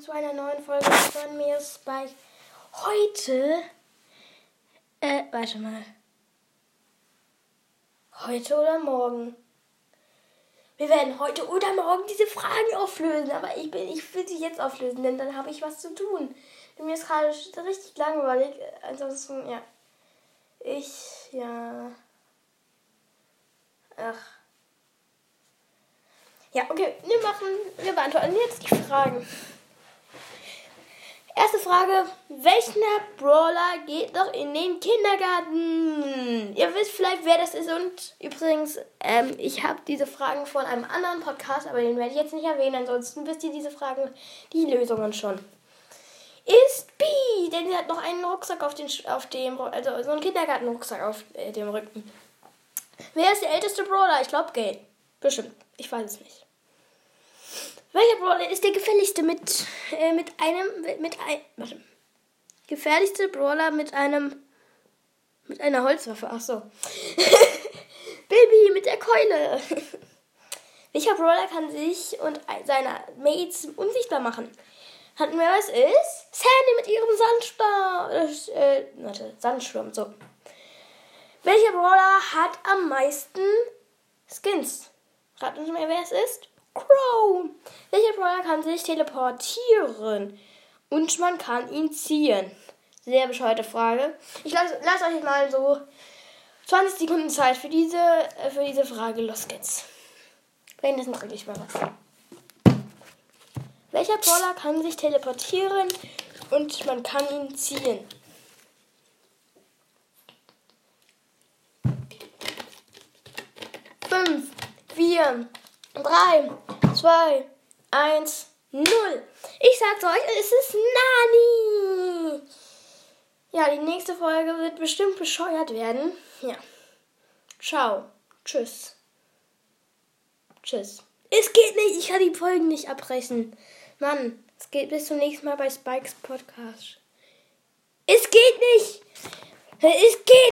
zu einer neuen Folge von mir Spike. Heute, äh, warte mal. Heute oder morgen? Wir werden heute oder morgen diese Fragen auflösen, aber ich, bin, ich will sie jetzt auflösen, denn dann habe ich was zu tun. Mir ist gerade richtig langweilig. Ansonsten, ja. Ich, ja. Ach. Ja, okay, wir machen, wir beantworten jetzt die Fragen. Frage, welcher Brawler geht noch in den Kindergarten? Ihr wisst vielleicht, wer das ist und übrigens, ähm, ich habe diese Fragen von einem anderen Podcast, aber den werde ich jetzt nicht erwähnen, ansonsten wisst ihr diese Fragen, die Lösungen schon. Ist B, denn sie hat noch einen Rucksack auf, den, auf dem, also so einen Kindergartenrucksack auf äh, dem Rücken. Wer ist der älteste Brawler? Ich glaube Gay. Bestimmt. Ich weiß es nicht. Brawler ist der gefährlichste mit, äh, mit einem, mit ein, warte. Gefährlichste Brawler mit einem, mit einer Holzwaffe. Ach so. Baby mit der Keule. Welcher Brawler kann sich und seine Mates unsichtbar machen? Hatten wir was ist? Sandy mit ihrem Sandsturm. Äh, warte, Sandsturm, so. Welcher Brawler hat am meisten Skins? Raten Sie mal, wer es ist? Crow. Welcher Brawler kann sich teleportieren? Und man kann ihn ziehen. Sehr bescheuerte Frage. Ich lasse lass euch mal so 20 Sekunden Zeit für diese, äh, für diese Frage. Los geht's. Währenddessen trinke ich mal was. Welcher Brawler kann sich teleportieren und man kann ihn ziehen? Fünf, vier, 3, 2, 1, 0. Ich sag's euch, es ist Nani. Ja, die nächste Folge wird bestimmt bescheuert werden. Ja. Ciao. Tschüss. Tschüss. Es geht nicht, ich kann die Folgen nicht abbrechen. Mann, es geht bis zum nächsten Mal bei Spikes Podcast. Es geht nicht. Es geht